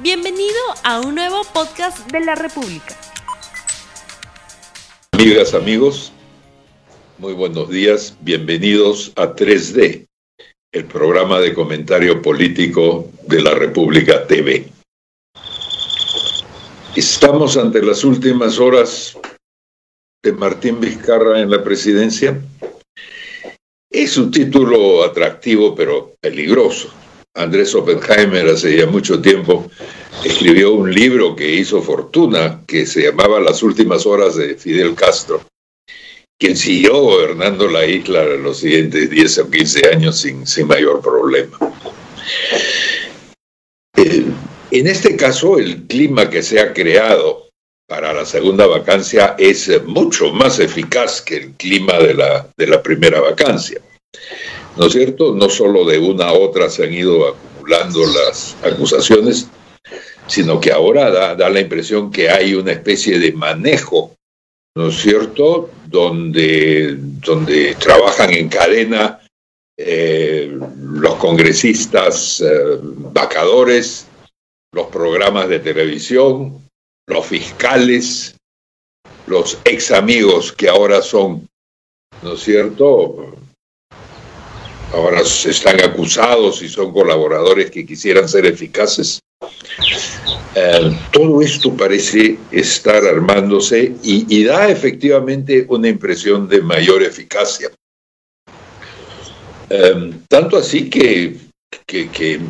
Bienvenido a un nuevo podcast de la República. Amigas, amigos, muy buenos días. Bienvenidos a 3D, el programa de comentario político de la República TV. Estamos ante las últimas horas de Martín Vizcarra en la presidencia. Es un título atractivo pero peligroso. Andrés Oppenheimer hace ya mucho tiempo escribió un libro que hizo fortuna que se llamaba Las últimas horas de Fidel Castro, quien siguió gobernando la isla los siguientes 10 o 15 años sin, sin mayor problema. Eh, en este caso, el clima que se ha creado para la segunda vacancia es mucho más eficaz que el clima de la, de la primera vacancia. ¿No es cierto? No solo de una a otra se han ido acumulando las acusaciones, sino que ahora da, la impresión que hay una especie de manejo, ¿no es cierto?, donde, donde trabajan en cadena eh, los congresistas eh, vacadores, los programas de televisión, los fiscales, los ex amigos que ahora son, ¿no es cierto?, ahora están acusados y son colaboradores que quisieran ser eficaces. Eh, todo esto parece estar armándose y, da efectivamente una impresión de mayor eficacia. Eh, tanto así que, que,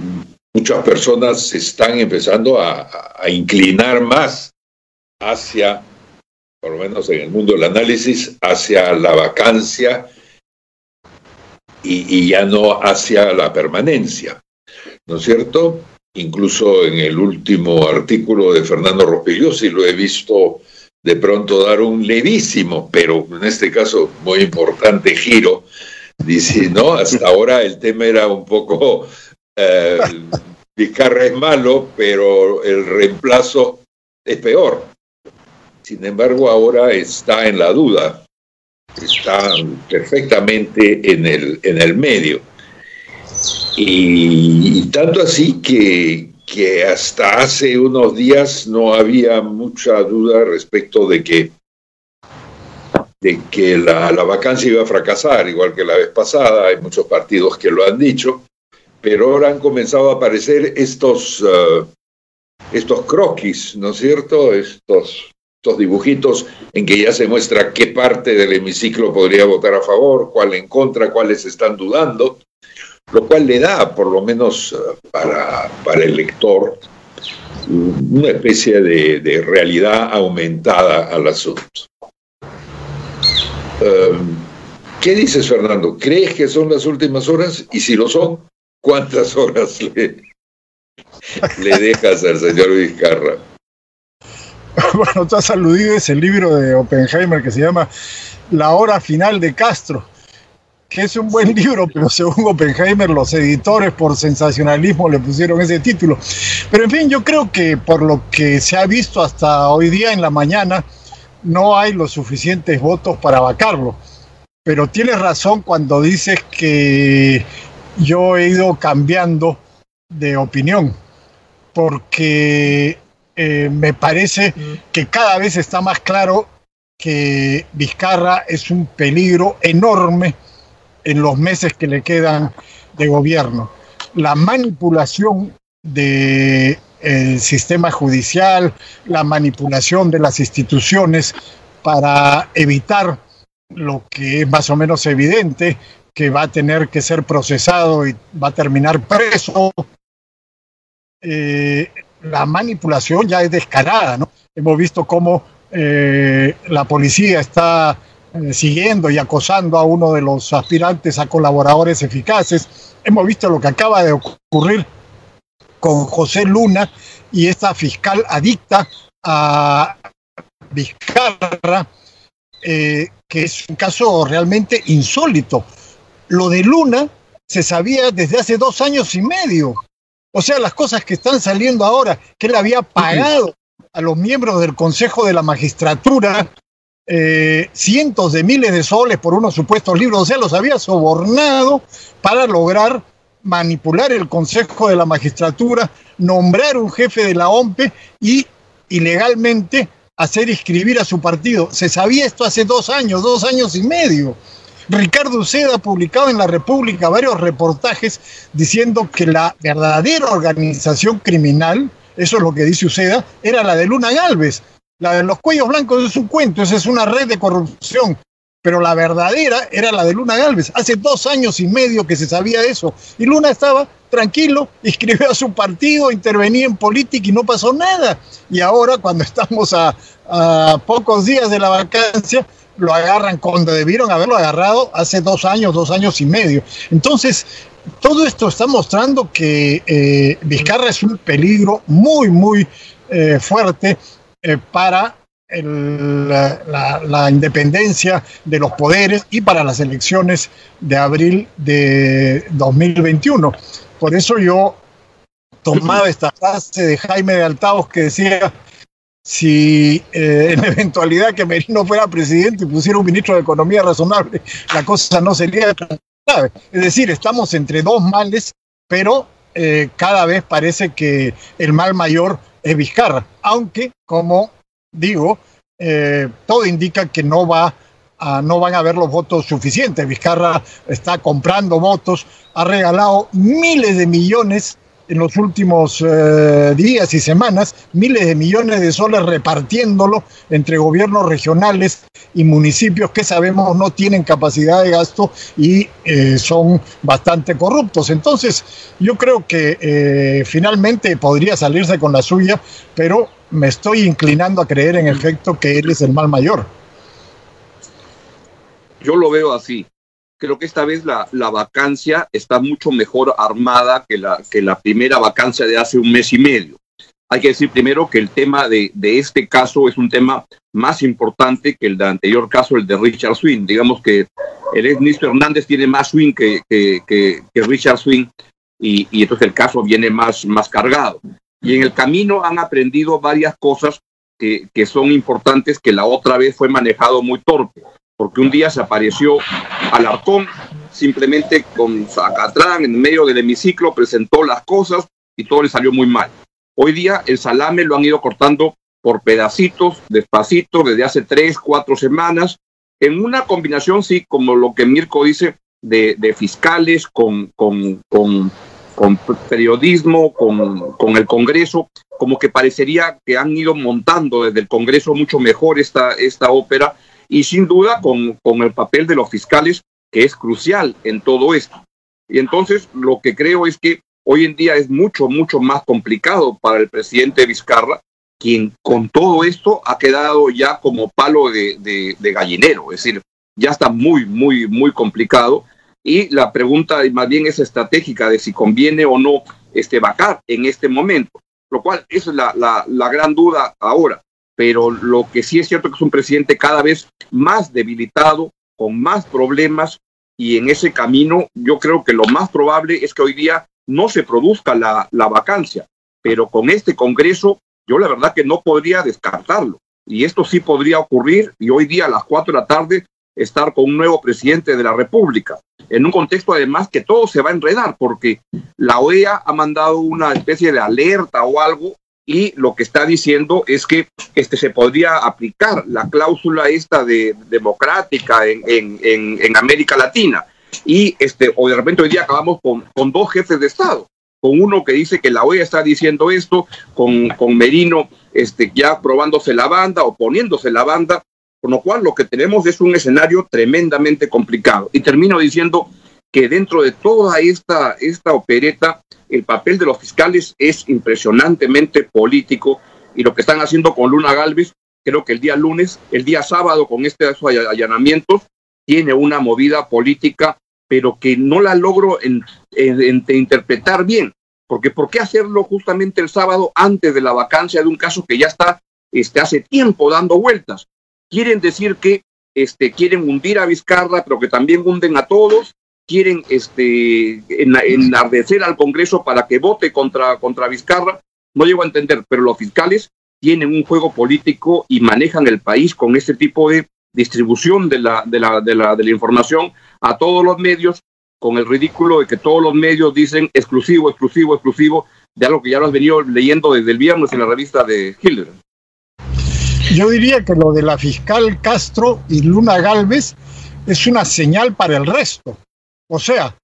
muchas personas están empezando a inclinar más hacia, por lo menos en el mundo del análisis, hacia la vacancia y, ya no hacia la permanencia, ¿no es cierto? Incluso en el último artículo de Fernando Rospigliosi lo he visto de pronto dar un levísimo, pero en este caso muy importante giro. Dice, no, hasta ahora el tema era un poco, eh, Vizcarra es malo, pero el reemplazo es peor. Sin embargo, ahora está en la duda está perfectamente en el, en el medio. Y, tanto así que, que hasta hace unos días no había mucha duda respecto de que, de que la, la, vacancia iba a fracasar, igual que la vez pasada, hay muchos partidos que lo han dicho, pero ahora han comenzado a aparecer estos, uh, estos croquis, ¿no es cierto? Estos dibujitos en que ya se muestra qué parte del hemiciclo podría votar a favor, cuál en contra, cuáles están dudando, lo cual le da, por lo menos eh, para, para el lector, una especie de, realidad aumentada al asunto. Em, ¿Qué dices, Fernando? ¿Crees que son las últimas horas? Y si lo son, ¿cuántas horas le dejas al señor Vizcarra? bueno, tú has aludido ese libro de Oppenheimer que se llama La hora final de Castro, que es un buen libro, pero según Oppenheimer los editores por sensacionalismo le pusieron ese título. Pero en fin, yo creo que por lo que se ha visto hasta hoy día en la mañana, no hay los suficientes votos para vacarlo. Pero tienes razón cuando dices que yo he ido cambiando de opinión, porque eh, me parece que cada vez está más claro que Vizcarra es un peligro enorme en los meses que le quedan de gobierno. La manipulación del sistema judicial, la manipulación de las instituciones para evitar lo que es más o menos evidente, que va a tener que ser procesado y va a terminar preso. Eh, la manipulación ya es descarada, ¿no? Hemos visto cómo eh, la policía está eh, siguiendo y acosando a uno de los aspirantes a colaboradores eficaces. Hemos visto lo que acaba de ocurrir con José Luna y esta fiscal adicta a Vizcarra, eh, que es un caso realmente insólito. Lo de Luna se sabía desde hace dos años y medio. O sea, las cosas que están saliendo ahora, que él había pagado a los miembros del Consejo de la Magistratura eh, cientos de miles de soles por unos supuestos libros, o sea, los había sobornado para lograr manipular el Consejo de la Magistratura, nombrar un jefe de la OMPE y ilegalmente hacer inscribir a su partido. Se sabía esto hace dos años, dos años y medio. Ricardo Uceda ha publicado en la República varios reportajes diciendo que la verdadera organización criminal, eso es lo que dice Uceda, era la de Luna Galvez. La de los cuellos blancos es un cuento, esa es una red de corrupción. Pero la verdadera era la de Luna Galvez. Hace dos años y medio que se sabía eso. Y Luna estaba tranquilo, inscribió a su partido, intervenía en política y no pasó nada. Y ahora, cuando estamos a, a pocos días de la vacancia, lo agarran cuando debieron haberlo agarrado hace dos años, dos años y medio. Entonces, todo esto está mostrando que eh, Vizcarra es un peligro muy, muy eh, fuerte eh, para el, la, la, independencia de los poderes y para las elecciones de abril de 2021. Por eso yo tomaba esta frase de Jaime de Altaos que decía, si eh, en eventualidad que Merino fuera presidente y pusiera un ministro de Economía razonable, la cosa no sería tan grave. Es decir, estamos entre dos males, pero eh, cada vez parece que el mal mayor es Vizcarra, aunque, como digo, eh, todo indica que no va a, no van a haber los votos suficientes. Vizcarra está comprando votos, ha regalado miles de millones en los últimos eh, días y semanas miles de millones de soles repartiéndolo entre gobiernos regionales y municipios que sabemos no tienen capacidad de gasto y eh, son bastante corruptos. Entonces, yo creo que eh, finalmente podría salirse con la suya, pero me estoy inclinando a creer en efecto que él es el mal mayor. Yo lo veo así creo que esta vez la, la, vacancia está mucho mejor armada que la, que la primera vacancia de hace un mes y medio. Hay que decir primero que el tema de, de este caso es un tema más importante que el del anterior caso, el de Richard Swing. Digamos que el ex Hernández tiene más swing que, que, que, que Richard Swing y, y, entonces el caso viene más, más cargado. Y en el camino han aprendido varias cosas que, que son importantes que la otra vez fue manejado muy torpe porque un día se apareció Alarcón simplemente con Zacatrán en medio del hemiciclo, presentó las cosas y todo le salió muy mal. Hoy día el salame lo han ido cortando por pedacitos, despacito, desde hace tres, cuatro semanas, en una combinación, sí, como lo que Mirko dice, de, fiscales con, con, con, con periodismo, con, con, el Congreso, como que parecería que han ido montando desde el Congreso mucho mejor esta, esta ópera y sin duda con, con el papel de los fiscales, que es crucial en todo esto. Y entonces lo que creo es que hoy en día es mucho, mucho más complicado para el presidente Vizcarra, quien con todo esto ha quedado ya como palo de, de, gallinero, es decir, ya está muy, muy, muy complicado. Y la pregunta más bien es estratégica de si conviene o no este vacar en este momento, lo cual es la, la gran duda ahora pero lo que sí es cierto que es un presidente cada vez más debilitado, con más problemas, y en ese camino yo creo que lo más probable es que hoy día no se produzca la, la vacancia, pero con este Congreso yo la verdad que no podría descartarlo. Y esto sí podría ocurrir y hoy día a las cuatro de la tarde estar con un nuevo presidente de la República, en un contexto además que todo se va a enredar, porque la OEA ha mandado una especie de alerta o algo y lo que está diciendo es que este, se podría aplicar la cláusula esta de democrática en, en, en, América Latina. Y este, o de repente hoy día acabamos con, con, dos jefes de Estado, con uno que dice que la OEA está diciendo esto, con, con Merino este, ya probándose la banda o poniéndose la banda, con lo cual lo que tenemos es un escenario tremendamente complicado. Y termino diciendo que dentro de toda esta, esta opereta, el papel de los fiscales es impresionantemente político y lo que están haciendo con Luna Galvez, creo que el día lunes, el día sábado con estos allanamientos, tiene una movida política, pero que no la logro en, interpretar bien. Porque ¿por qué hacerlo justamente el sábado antes de la vacancia de un caso que ya está este, hace tiempo dando vueltas? Quieren decir que este, quieren hundir a Vizcarra, pero que también hunden a todos, quieren este, enardecer al Congreso para que vote contra, contra Vizcarra. No llego a entender, pero los fiscales tienen un juego político y manejan el país con este tipo de distribución de la, de la, de la, de la información a todos los medios con el ridículo de que todos los medios dicen exclusivo, exclusivo, exclusivo, de algo que ya lo has venido leyendo desde el viernes en la revista de Hilder. Yo diría que lo de la fiscal Castro y Luna Galvez es una señal para el resto. O sea,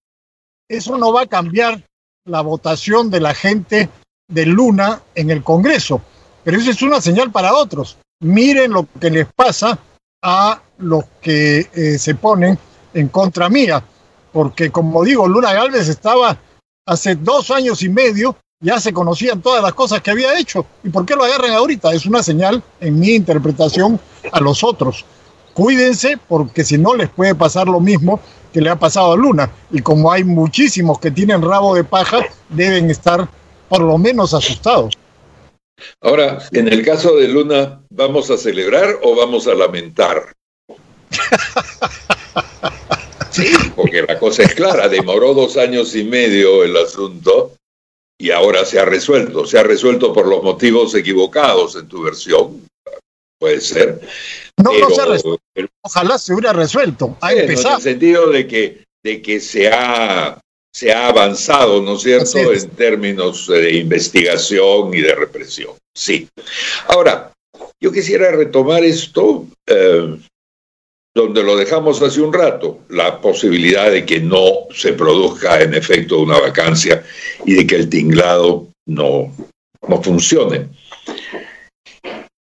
eso no va a cambiar la votación de la gente de Luna en el Congreso, pero eso es una señal para otros. Miren lo que les pasa a los que eh, se ponen en contra mía, porque como digo, Luna Galvez estaba hace dos años y medio, ya se conocían todas las cosas que había hecho. ¿Y por qué lo agarran ahorita? Es una señal, en mi interpretación, a los otros. Cuídense porque si no les puede pasar lo mismo que le ha pasado a Luna. Y como hay muchísimos que tienen rabo de paja, deben estar por lo menos asustados. Ahora, en el caso de Luna, ¿vamos a celebrar o vamos a lamentar? Sí, porque la cosa es clara, demoró dos años y medio el asunto y ahora se ha resuelto. Se ha resuelto por los motivos equivocados en tu versión, puede ser. No, no se ha resuelto. Ojalá se hubiera resuelto. Ha empezado. En el sentido de que, de que se ha se ha avanzado, ¿no es cierto?, en términos de investigación y de represión. Sí. Ahora, yo quisiera retomar esto eh, donde lo dejamos hace un rato, la posibilidad de que no se produzca en efecto una vacancia y de que el tinglado no, no funcione.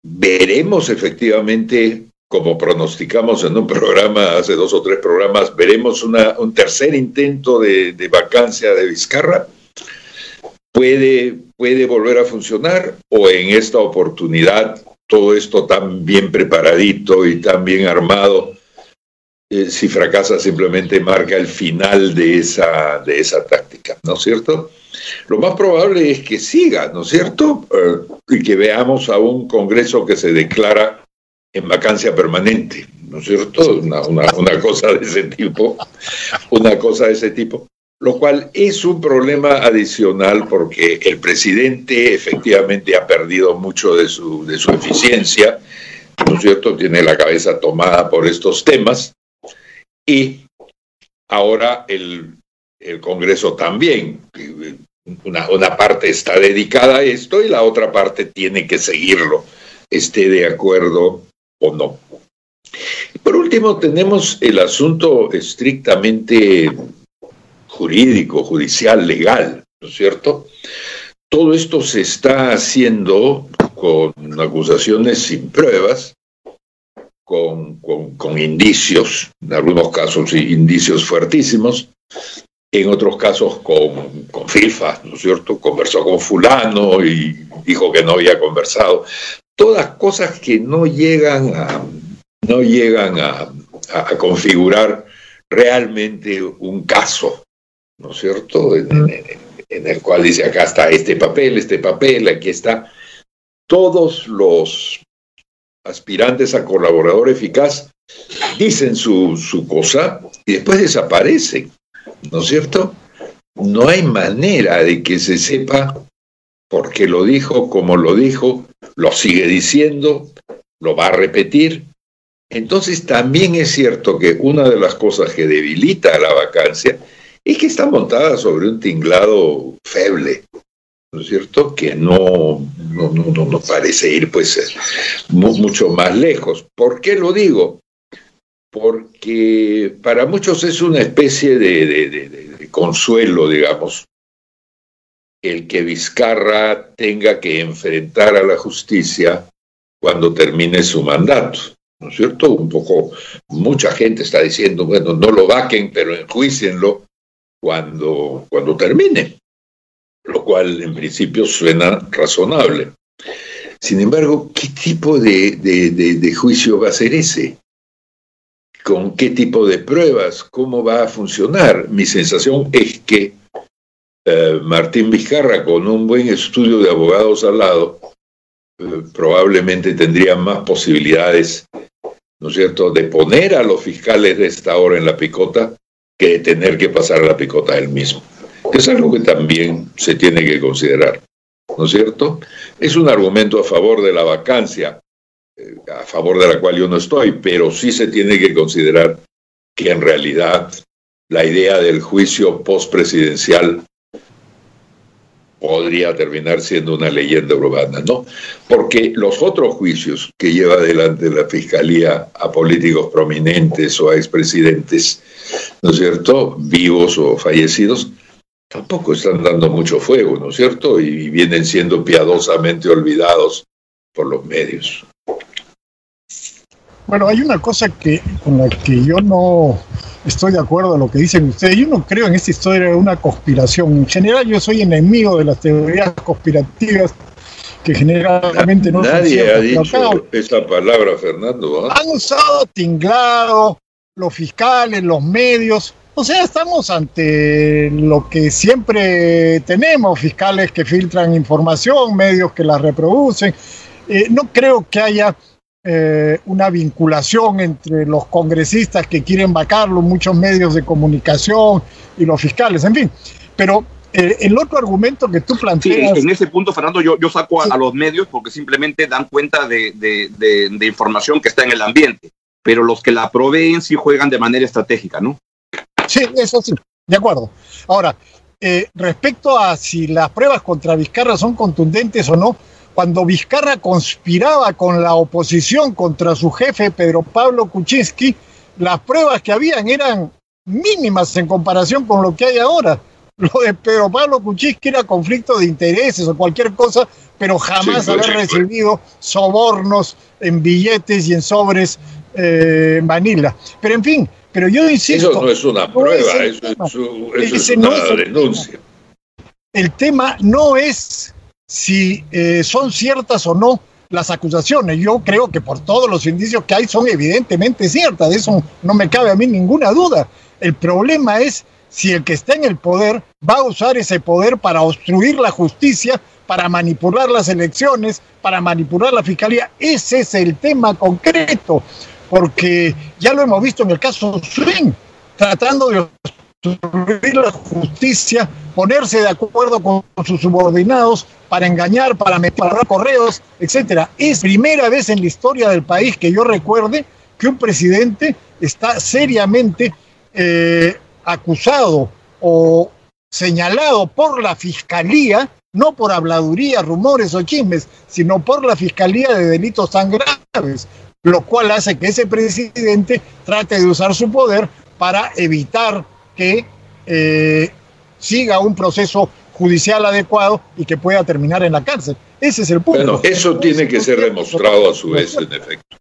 Veremos efectivamente como pronosticamos en un programa, hace dos o tres programas, veremos un tercer intento de, vacancia de Vizcarra. Puede, puede volver a funcionar o en esta oportunidad todo esto tan bien preparadito y tan bien armado, eh, si fracasa simplemente marca el final de esa, de esa ¿no es cierto? Lo más probable es que siga, ¿no es cierto? Eh, y que veamos a un Congreso que se declara en vacancia permanente, ¿no es cierto? Una, una, cosa de ese tipo, una cosa de ese tipo, lo cual es un problema adicional porque el presidente efectivamente ha perdido mucho de su, de su eficiencia, ¿no es cierto? Tiene la cabeza tomada por estos temas y ahora el, el Congreso también. Una, parte está dedicada a esto y la otra parte tiene que seguirlo, esté de acuerdo o no. Por último, tenemos el asunto estrictamente jurídico, judicial, legal, ¿no es cierto? Todo esto se está haciendo con acusaciones sin pruebas, con, con, indicios, en algunos casos indicios fuertísimos, en otros casos con, con ¿no es cierto? Conversó con fulano y dijo que no había conversado todas cosas que no llegan a, no llegan a, configurar realmente un caso, ¿no es cierto? En, el cual dice, acá está este papel, este papel, aquí está. Todos los aspirantes a colaborador eficaz dicen su, su cosa y después desaparecen, ¿no es cierto? No hay manera de que se sepa por qué lo dijo, cómo lo dijo, lo sigue diciendo, lo va a repetir. Entonces también es cierto que una de las cosas que debilita la vacancia es que está montada sobre un tinglado feble, ¿no es cierto? Que no, no, no, no parece ir pues mucho más lejos. ¿Por qué lo digo? Porque para muchos es una especie de, de consuelo, digamos, el que Vizcarra tenga que enfrentar a la justicia cuando termine su mandato. ¿No es cierto? Un poco, mucha gente está diciendo, bueno, no lo vaquen, pero enjuicienlo cuando, cuando termine, lo cual en principio suena razonable. Sin embargo, ¿qué tipo de, de juicio va a ser ese? ¿Con qué tipo de pruebas? ¿Cómo va a funcionar? Mi sensación es que eh, Martín Vizcarra con un buen estudio de abogados al lado, eh, probablemente tendría más posibilidades, ¿no es cierto?, de poner a los fiscales de esta hora en la picota que de tener que pasar la picota él mismo. Es algo que también se tiene que considerar, ¿no es cierto? Es un argumento a favor de la vacancia, a favor de la cual yo no estoy, pero sí se tiene que considerar que en realidad la idea del juicio postpresidencial podría terminar siendo una leyenda urbana, ¿no? Porque los otros juicios que lleva adelante la Fiscalía a políticos prominentes o a expresidentes, ¿no es cierto?, vivos o fallecidos, tampoco están dando mucho fuego, ¿no es cierto? Y vienen siendo piadosamente olvidados por los medios. Bueno, hay una cosa que con la que yo no estoy de acuerdo en lo que dicen ustedes. Yo no creo en esta historia de una conspiración. En general, yo soy enemigo de las teorías conspirativas que generalmente no Nadie ha dicho esa palabra, Fernando. ¿ah? Han usado tinglado, los fiscales, los medios. O sea, estamos ante lo que siempre tenemos, fiscales que filtran información, medios que la reproducen. Eh, no creo que haya eh, una vinculación entre los congresistas que quieren vacarlo, muchos medios de comunicación y los fiscales, en fin. Pero eh, el otro argumento que tú planteas... en ese punto, Fernando, yo, yo saco a, los medios porque simplemente dan cuenta de, de, información que está en el ambiente, pero los que la proveen sí juegan de manera estratégica, ¿no? Sí, eso sí, de acuerdo. Ahora, eh, respecto a si las pruebas contra Vizcarra son contundentes o no, cuando Vizcarra conspiraba con la oposición contra su jefe Pedro Pablo Kuczynski, las pruebas que habían eran mínimas en comparación con lo que hay ahora. Lo de Pedro Pablo Kuczynski era conflicto de intereses o cualquier cosa, pero jamás haber recibido sobornos en billetes y en sobres eh, Manila. Pero en fin, pero yo insisto. Eso no es una prueba, eso, es una denuncia. El tema no es si eh, son ciertas o no las acusaciones. Yo creo que por todos los indicios que hay son evidentemente ciertas, de eso no me cabe a mí ninguna duda. El problema es si el que está en el poder va a usar ese poder para obstruir la justicia, para manipular las elecciones, para manipular la fiscalía. Ese es el tema concreto, porque ya lo hemos visto en el caso Swing, tratando de obstruir la justicia, ponerse de acuerdo con sus subordinados para engañar, para meter correos, etcétera. Es primera vez en la historia del país que yo recuerde que un presidente está seriamente eh, acusado o señalado por la fiscalía, no por habladuría, rumores o chismes, sino por la fiscalía de delitos tan graves, lo cual hace que ese presidente trate de usar su poder para evitar que eh, siga un proceso judicial adecuado y que pueda terminar en la cárcel. Ese es el punto. Bueno, eso tiene que ser demostrado a su vez, en efecto.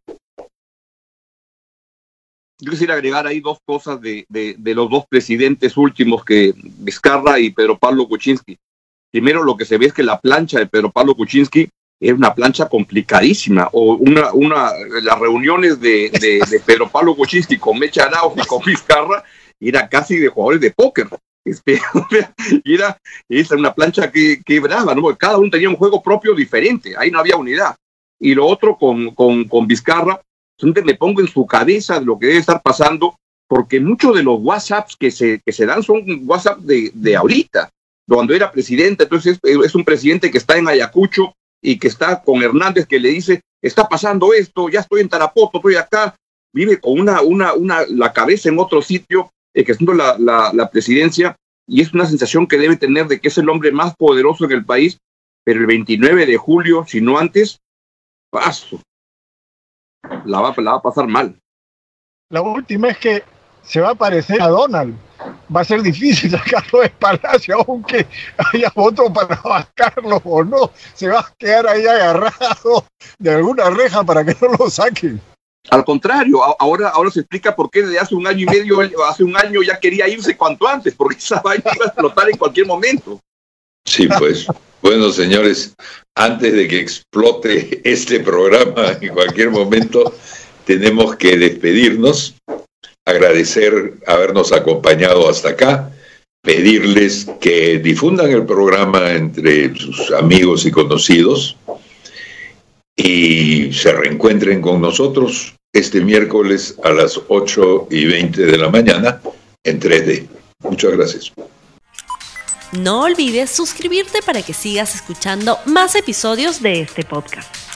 Yo quisiera agregar ahí dos cosas de, los dos presidentes últimos, que Vizcarra y Pedro Pablo Kuczynski. Primero, lo que se ve es que la plancha de Pedro Pablo Kuczynski es una plancha complicadísima. O una, una, las reuniones de, de, Pedro Pablo Kuczynski con Mecha Arauz y con Vizcarra era casi de jugadores de póker. Este, y era, una plancha que, quebraba, ¿no? cada uno tenía un juego propio diferente, ahí no había unidad. Y lo otro con, con, con Vizcarra, me pongo en su cabeza lo que debe estar pasando, porque muchos de los WhatsApps que se, que se dan son WhatsApp de, de ahorita, cuando era presidente, entonces es, un presidente que está en Ayacucho y que está con Hernández que le dice, está pasando esto, ya estoy en Tarapoto, estoy acá, vive con una, una, una, la cabeza en otro sitio ejerciendo la, la, la presidencia y es una sensación que debe tener de que es el hombre más poderoso en el país, pero el 29 de julio, si no antes, paso. La va, a pasar mal. La última es que se va a parecer a Donald. Va a ser difícil sacarlo de Palacio, aunque haya voto para bajarlo o no. Se va a quedar ahí agarrado de alguna reja para que no lo saquen. Al contrario, ahora, ahora se explica por qué desde hace un año y medio, hace un año ya quería irse cuanto antes, porque esa vaina iba a explotar en cualquier momento. Sí, pues. Bueno, señores, antes de que explote este programa en cualquier momento, tenemos que despedirnos, agradecer habernos acompañado hasta acá, pedirles que difundan el programa entre sus amigos y conocidos y se reencuentren con nosotros este miércoles a las 8 y 20 de la mañana en 3D. Muchas gracias. No olvides suscribirte para que sigas escuchando más episodios de este podcast.